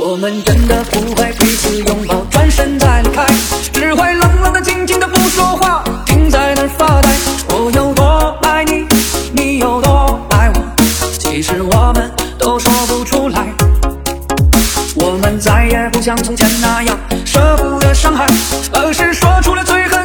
我们真的不会彼此拥抱转身再离开只会冷冷的静静的不说话停在那儿发呆。我有多爱你你有多爱我其实我们都说不出来。我们再也不像从前那样舍不得伤害而是说出了最后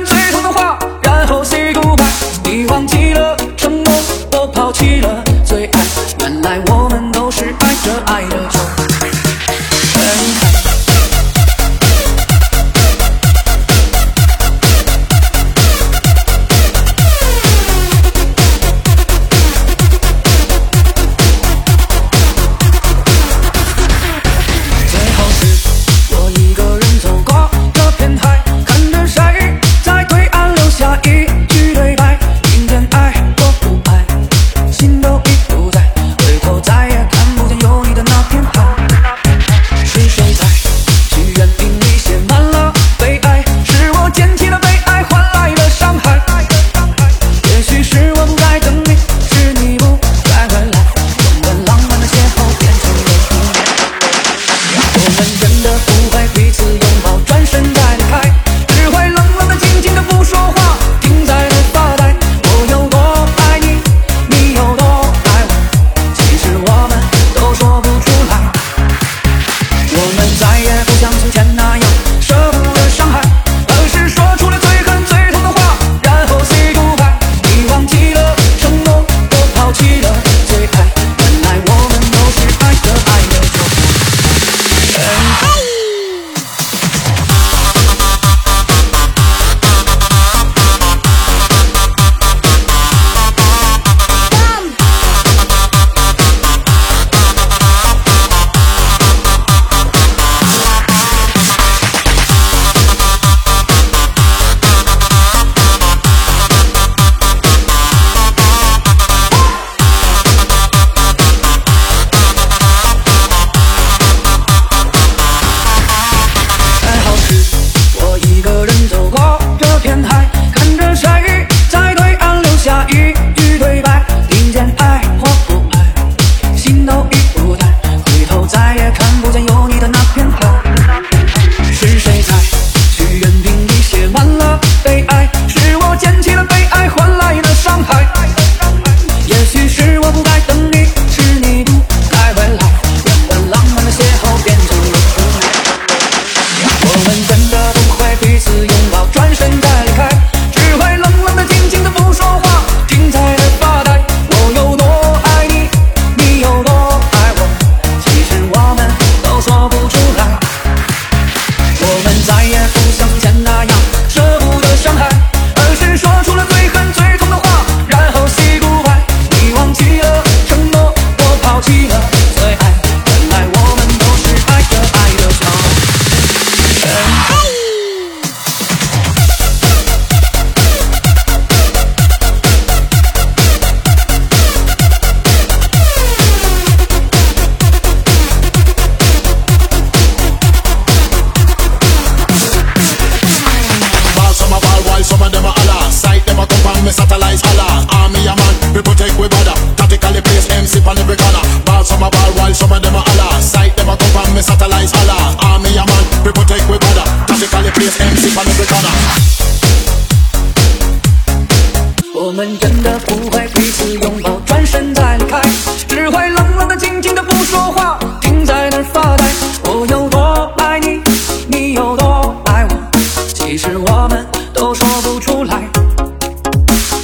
我们真的不会彼此拥抱转身再离开只会冷冷的静静的不说话停在那儿发呆。我有多爱你你有多爱我。其实我们都说不出来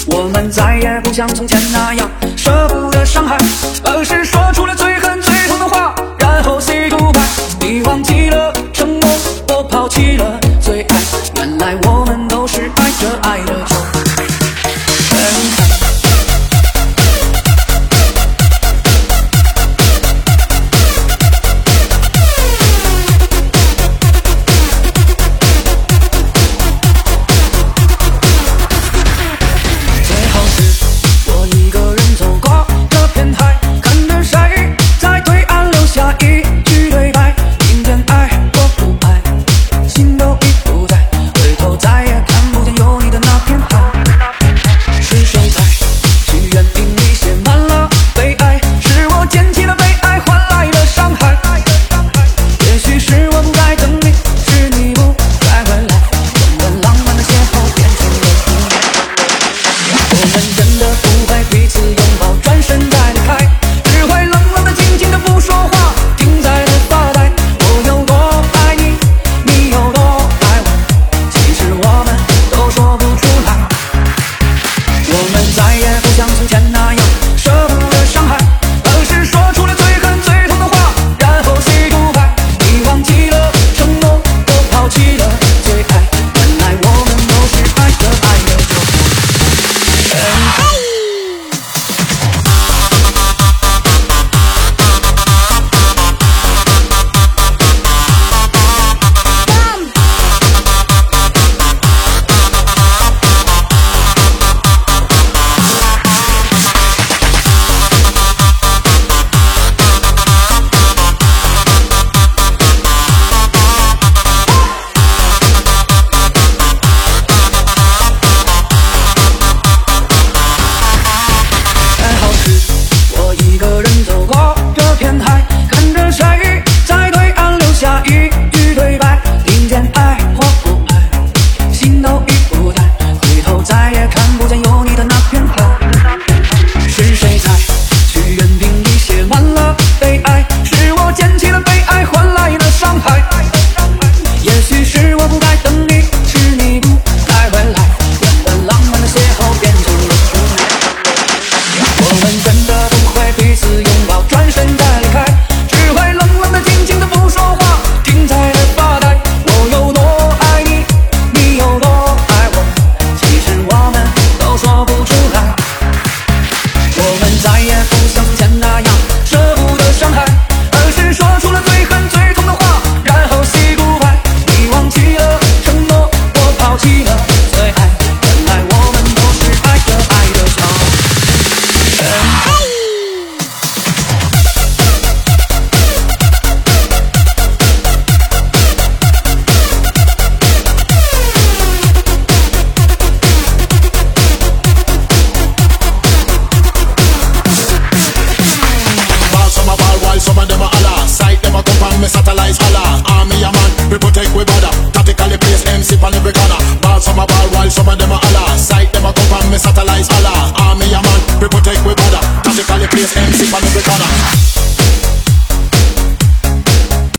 我们再也不像从前那样舍不得伤害而是说出了最狠